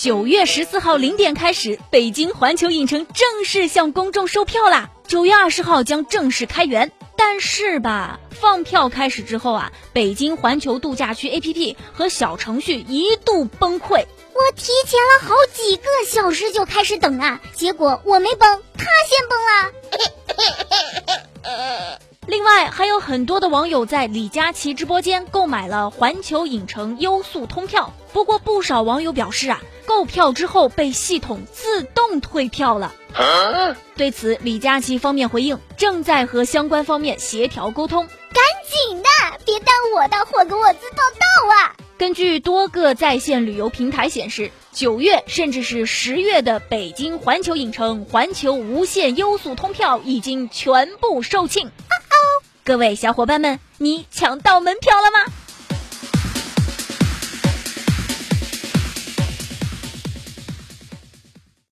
九月十四号零点开始，北京环球影城正式向公众售票啦！九月二十号将正式开园。但是吧，放票开始之后啊，北京环球度假区 APP 和小程序一度崩溃。我提前了好几个小时就开始等啊，结果我没崩，他先崩了。另外，还有很多的网友在李佳琦直播间购买了环球影城优速通票。不过，不少网友表示啊，购票之后被系统自动退票了。对此，李佳琦方面回应，正在和相关方面协调沟通，赶紧的，别耽误我的霍格沃兹报道啊！根据多个在线旅游平台显示，九月甚至是十月的北京环球影城环球无限优速通票已经全部售罄。各位小伙伴们，你抢到门票了吗？